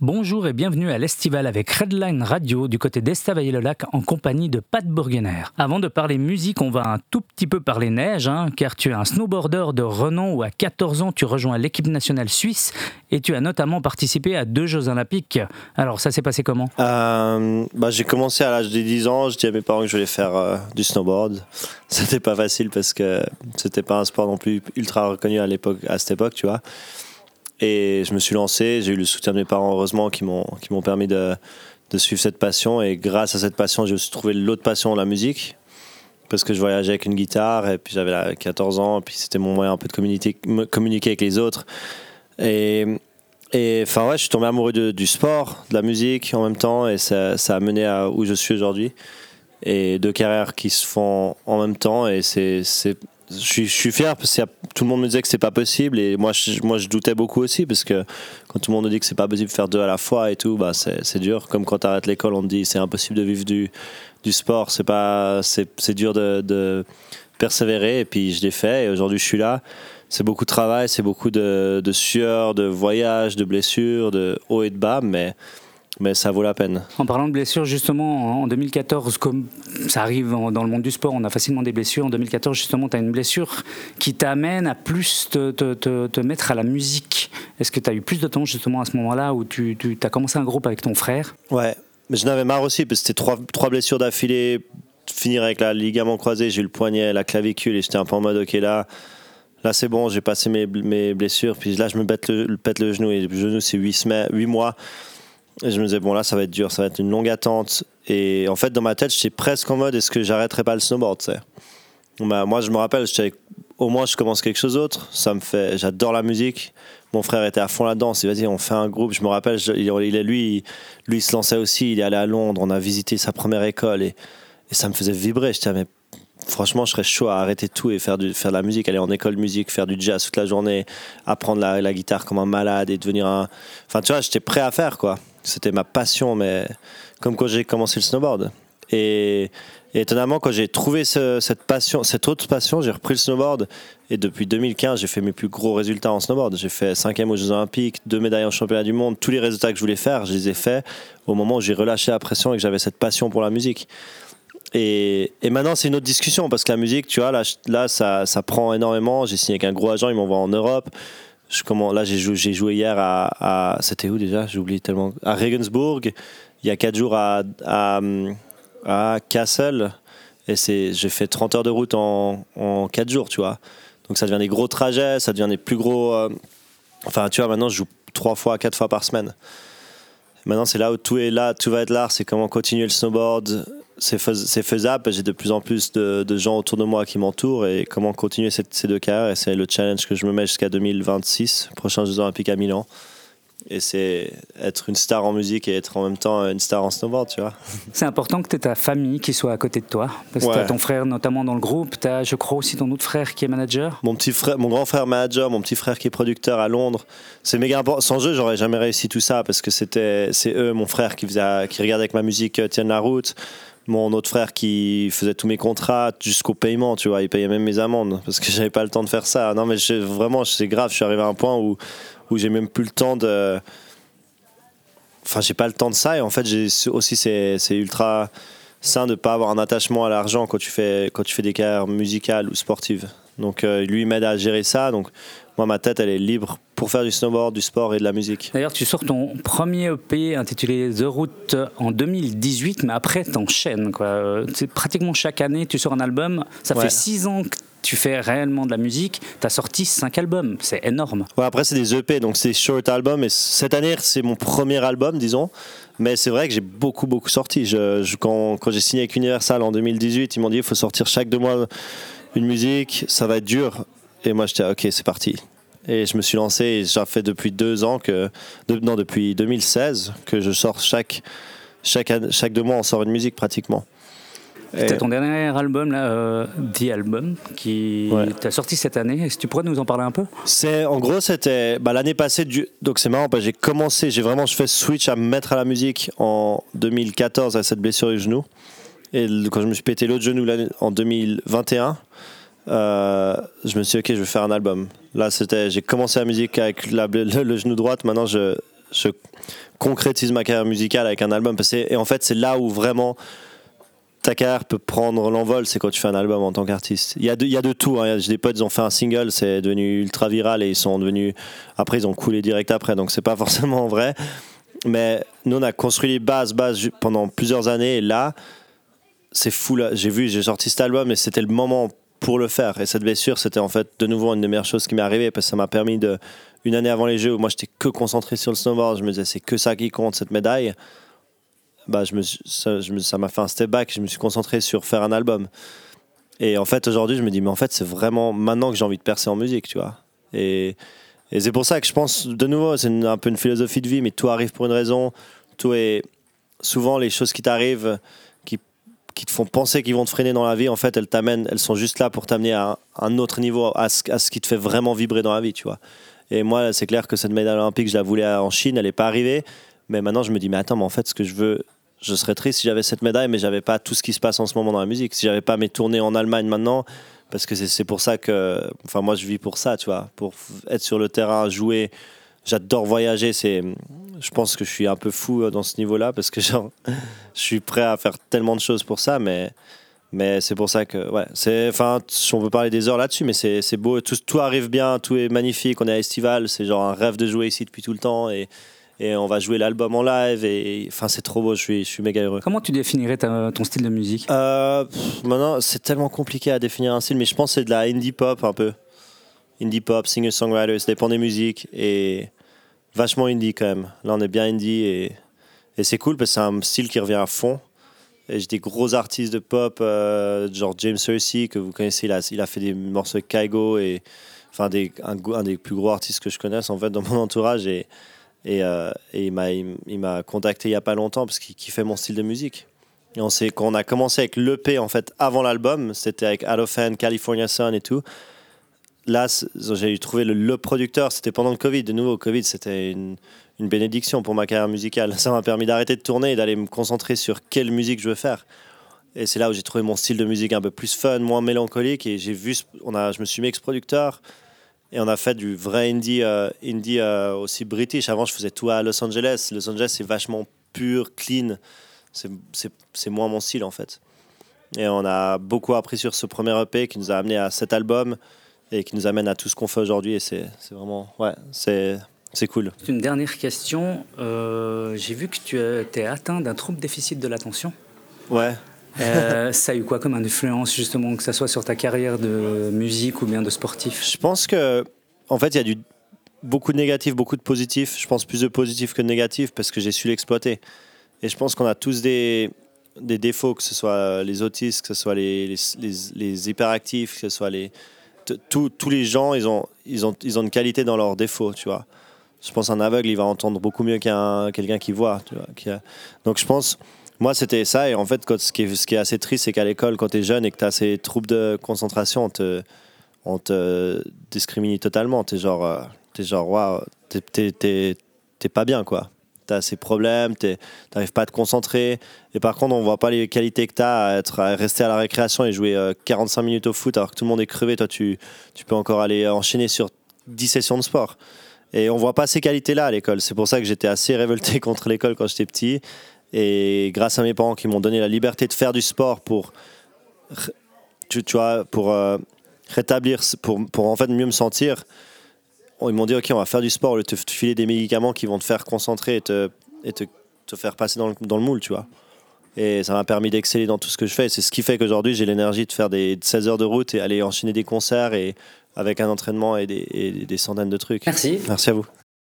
Bonjour et bienvenue à l'Estival avec Redline Radio du côté d'Estavayer-le-Lac en compagnie de Pat Burgener. Avant de parler musique, on va un tout petit peu parler neige, hein, car tu es un snowboarder de renom où à 14 ans tu rejoins l'équipe nationale suisse et tu as notamment participé à deux Jeux Olympiques. Alors ça s'est passé comment? Euh, bah, J'ai commencé à l'âge de 10 ans, je dis à mes parents que je voulais faire euh, du snowboard. C'était pas facile parce que c'était pas un sport non plus ultra reconnu à, l'époque, à cette époque, tu vois. Et je me suis lancé, j'ai eu le soutien de mes parents, heureusement, qui m'ont, permis de, de suivre cette passion. Et grâce à cette passion, j'ai aussi trouvé l'autre passion, la musique. Parce que je voyageais avec une guitare, et puis j'avais 14 ans, et puis c'était mon moyen un peu de communiquer, communiquer avec les autres. Et, et enfin, ouais, je suis tombé amoureux du sport, de la musique en même temps, et ça, ça a mené à où je suis aujourd'hui. Et deux carrières qui se font en même temps, et c'est, je suis, fier parce que tout le monde me disait que c'est pas possible et moi je, doutais beaucoup aussi parce que quand tout le monde me dit que c'est pas possible de faire deux à la fois et tout, bah c'est dur. Comme quand tu arrêtes l'école, on te dit c'est impossible de vivre du, sport, c'est dur de, persévérer et puis je l'ai fait et aujourd'hui je suis là. C'est beaucoup de travail, c'est beaucoup de, de sueur, de voyage, de blessures, de haut et de bas, mais mais ça vaut la peine. En parlant de blessures, justement, en 2014, comme ça arrive dans le monde du sport, on a facilement des blessures. En 2014, justement, tu as une blessure qui t'amène à plus te, te, te, mettre à la musique. Est-ce que tu as eu plus de temps, justement, à ce moment-là, où tu, tu as commencé un groupe avec ton frère? Ouais, mais je n'avais marre aussi, parce que c'était trois, trois blessures d'affilée. Finir avec la ligament croisé, j'ai eu le poignet, la clavicule, et j'étais un peu en mode, ok, là. Là, c'est bon, j'ai passé mes, mes, blessures. Puis là, je me pète le, pète le genou. Et le genou, c'est 8, 8 mois. Et je me disais, bon, là, ça va être dur, ça va être une longue attente. Et en fait, dans ma tête, j'étais presque en mode, est-ce que j'arrêterai pas le snowboard, tu bah, Moi, je me rappelle, au moins, je commence quelque chose d'autre. Ça me fait, j'adore la musique. Mon frère était à fond là-dedans. C'est vas-y, on fait un groupe. Je me rappelle, il, est lui, lui, il se lançait aussi. Il est allé à Londres. On a visité sa première école et, ça me faisait vibrer. J'étais, mais franchement, je serais chaud à arrêter tout et faire, du, faire de la musique, aller en école musique, faire du jazz toute la journée, apprendre la, la guitare comme un malade et devenir un. Enfin, tu vois, j'étais prêt à faire, quoi. C'était ma passion, mais comme quand j'ai commencé le snowboard. Et, étonnamment, quand j'ai trouvé cette passion, cette autre passion, j'ai repris le snowboard. Et depuis 2015, j'ai fait mes plus gros résultats en snowboard. J'ai fait cinquième aux Jeux Olympiques, deux médailles en championnat du monde. Tous les résultats que je voulais faire, je les ai faits au moment où j'ai relâché la pression et que j'avais cette passion pour la musique. Et, maintenant, c'est une autre discussion parce que la musique, tu vois, là, ça, ça prend énormément. J'ai signé avec un gros agent, il m'envoie en Europe comment, là, j'ai joué, hier à, c'était où déjà? J'ai oublié tellement. À Regensburg, il y a 4 jours à, à, à Kassel. Et c'est, j'ai fait 30 heures de route en, en 4 jours, tu vois. Donc ça devient des gros trajets, ça devient des plus gros. Euh, enfin, tu vois, maintenant, je joue 3 fois, 4 fois par semaine. Maintenant, c'est là où tout est là, tout va être là. C'est comment continuer le snowboard, c'est faisable. J'ai de plus en plus de, gens autour de moi qui m'entourent et comment continuer ces deux carrières. Et c'est le challenge que je me mets jusqu'à 2026, prochains Jeux Olympiques à Milan. Et c'est être une star en musique et être en même temps une star en snowboard, tu vois. C'est important que tu aies ta famille qui soit à côté de toi. Parce que tu as ton frère notamment dans le groupe, tu as, je crois, aussi ton autre frère qui est manager. Mon, petit frère, mon grand frère manager, mon petit frère qui est producteur à Londres. C'est méga important. Sans eux, j'aurais jamais réussi tout ça parce que c'était, c'est eux, mon frère, qui, faisait, qui regardait avec ma musique euh, tienne la route mon autre frère qui faisait tous mes contrats jusqu'au paiement, tu vois, il payait même mes amendes parce que j'avais pas le temps de faire ça. Non, mais vraiment, c'est grave. Je suis arrivé à un point où, où j'ai même plus le temps de. Enfin, j'ai pas le temps de ça. Et en fait, aussi, c'est ultra sain de pas avoir un attachement à l'argent quand tu fais quand tu fais des carrières musicales ou sportives. Donc, euh, lui, m'aide à gérer ça. Donc, moi, ma tête, elle est libre pour faire du snowboard, du sport et de la musique. D'ailleurs, tu sors ton premier EP intitulé The Route en 2018, mais après, t'enchaînes. Quoi. Pratiquement chaque année, tu sors un album. Ça fait six ans que tu fais réellement de la musique. Tu as sorti cinq albums. C'est énorme. Ouais, après, c'est des EP, donc c'est short album. Et cette année, c'est mon premier album, disons. Mais c'est vrai que j'ai beaucoup, beaucoup sorti. Je, quand, quand j'ai signé avec Universal en 2018, ils m'ont dit il faut sortir chaque deux mois une musique, ça va être dur. Et moi, j'étais ok, c'est parti. Et je me suis lancé et ça fait depuis deux ans que, non, depuis 2016 que je sors chaque, chaque, chaque deux mois, on sort une musique pratiquement. C'était ton dernier album, là, euh, The Album, qui t'a sorti cette année. Est-ce que tu pourrais nous en parler un peu? C'est En gros, c'était bah, l'année passée. Du... Donc c'est marrant, j'ai commencé, j'ai vraiment fait switch à me mettre à la musique en 2014 à cette blessure du genou. Et quand je me suis pété l'autre genou en 2021, euh, je me suis dit, ok, je vais faire un album. Là, c'était, j'ai commencé la musique avec le, genou droite. Maintenant, je, concrétise ma carrière musicale avec un album. Parce que, et en fait, c'est là où vraiment ta carrière peut prendre l'envol, c'est quand tu fais un album en tant qu'artiste. Il y a de, tout. Hein. J'ai des potes, ils ont fait un single, c'est devenu ultra viral et ils sont devenus. Après, ils ont coulé direct après, donc c'est pas forcément vrai. Mais nous, on a construit les bases, bases pendant plusieurs années et là, c'est fou. J'ai vu, j'ai sorti cet album et c'était le moment pour le faire. Et cette blessure, c'était en fait de nouveau une des meilleures choses qui m'est arrivée parce que ça m'a permis de. Une année avant les Jeux où moi j'étais que concentré sur le snowboard, je me disais c'est que ça qui compte, cette médaille bah, je me, ça, m'a fait un step back. Je me suis concentré sur faire un album. Et en fait, aujourd'hui, je me dis, mais en fait, c'est vraiment maintenant que j'ai envie de percer en musique, tu vois. Et, et c'est pour ça que je pense, de nouveau, c'est un peu une philosophie de vie, mais tout arrive pour une raison. Tout est. Souvent, les choses qui t'arrivent, qui, te font penser qu'ils vont te freiner dans la vie, en fait, elles t'amènent, elles sont juste là pour t'amener à un autre niveau, à ce, à ce qui te fait vraiment vibrer dans la vie, tu vois. Et moi, c'est clair que cette médaille olympique, je la voulais en Chine, elle n'est pas arrivée. Mais maintenant, je me dis, mais attends, mais en fait, ce que je veux, je serais triste si j'avais cette médaille, mais j'avais pas tout ce qui se passe en ce moment dans la musique. Si j'avais pas mes tournées en Allemagne maintenant, parce que c'est pour ça que, enfin moi je vis pour ça, tu vois, pour être sur le terrain, jouer. J'adore voyager. C'est, je pense que je suis un peu fou euh, dans ce niveau-là parce que genre, je suis prêt à faire tellement de choses pour ça, mais mais c'est pour ça que, ouais, c'est, enfin, on peut parler des heures là-dessus, mais c'est beau, tout, tout arrive bien, tout est magnifique. On est à Estival, c'est genre un rêve de jouer ici depuis tout le temps et et on va jouer l'album en live et enfin c'est trop beau je suis je suis méga heureux comment tu définirais ton style de musique? Euh, maintenant c'est tellement compliqué à définir un style mais je pense que c'est de la indie pop un peu indie pop singer songwriter ça dépend des musiques et vachement indie quand même là on est bien indie et, c'est cool parce que c'est un style qui revient à fond et j'ai des gros artistes de pop euh, genre James Hersey que vous connaissez il a, fait des morceaux avec Kaigo et enfin un, des plus gros artistes que je connaisse en fait dans mon entourage et euh, il m'a il, m'a contacté il y a pas longtemps parce qu'il fait mon style de musique. Et on sait qu'on a commencé avec l'EP en fait avant l'album, c'était avec Alofan, California Sun et tout. Là, j'ai trouvé le, producteur, c'était pendant le Covid. De nouveau, Covid, c'était une, une bénédiction pour ma carrière musicale. Ça m'a permis d'arrêter de tourner et d'aller me concentrer sur quelle musique je veux faire. Et c'est là où j'ai trouvé mon style de musique un peu plus fun, moins mélancolique. Et j'ai vu, on a, je me suis mis ex-producteur. Et on a fait du vrai indie, euh, indie euh, aussi british. Avant, je faisais tout à Los Angeles. Los Angeles, c'est vachement pur, clean. C'est moins mon style, en fait. Et on a beaucoup appris sur ce premier EP qui nous a amené à cet album et qui nous amène à tout ce qu'on fait aujourd'hui. Et c'est vraiment, ouais, c'est cool. Une dernière question. Euh, j'ai vu que tu es atteint d'un trouble déficit de l'attention. Ouais. Euh, ça a eu quoi comme influence justement, que ça soit sur ta carrière de musique ou bien de sportif? Je pense que, en fait, il y a du, beaucoup de négatifs, beaucoup de positifs. Je pense plus de positifs que de négatifs parce que j'ai su l'exploiter. Et je pense qu'on a tous des, des défauts, que ce soit les autistes, que ce soit les, les, les, hyperactifs, que ce soit les. Tous les gens, ils ont, ils, ont, ils ont une qualité dans leurs défauts, tu vois. Je pense qu'un aveugle, il va entendre beaucoup mieux qu'un quelqu'un qui voit. Tu vois, Donc je pense moi, c'était ça. Et en fait, ce, qui est, assez triste, c'est qu'à l'école, quand tu es jeune et que tu as ces troubles de concentration, on te, on te discrimine totalement. Tu es genre, euh, es genre waouh, t'es pas bien, quoi. As ces problèmes, tu n'arrives pas à te concentrer. Et par contre, on voit pas les qualités que tu as à, être, à rester à la récréation et jouer 45 euh, minutes au foot alors que tout le monde est crevé. Toi, tu, tu peux encore aller enchaîner sur 10 sessions de sport. Et on voit pas ces qualités-là à l'école. C'est pour ça que j'étais assez révolté contre l'école quand j'étais petit. Et grâce à mes parents qui m'ont donné la liberté de faire du sport pour, tu, vois, pour euh, rétablir, pour, pour en fait mieux me sentir, ils m'ont dit ok, on va faire du sport, au te filer des médicaments qui vont te faire concentrer et te, et te, te faire passer dans le, dans le moule, tu vois. Et ça m'a permis d'exceller dans tout ce que je fais. C'est ce qui fait qu'aujourd'hui, j'ai l'énergie de faire des 16 heures de route et aller enchaîner des concerts et avec un entraînement et des, et des centaines de trucs. Merci. Merci à vous.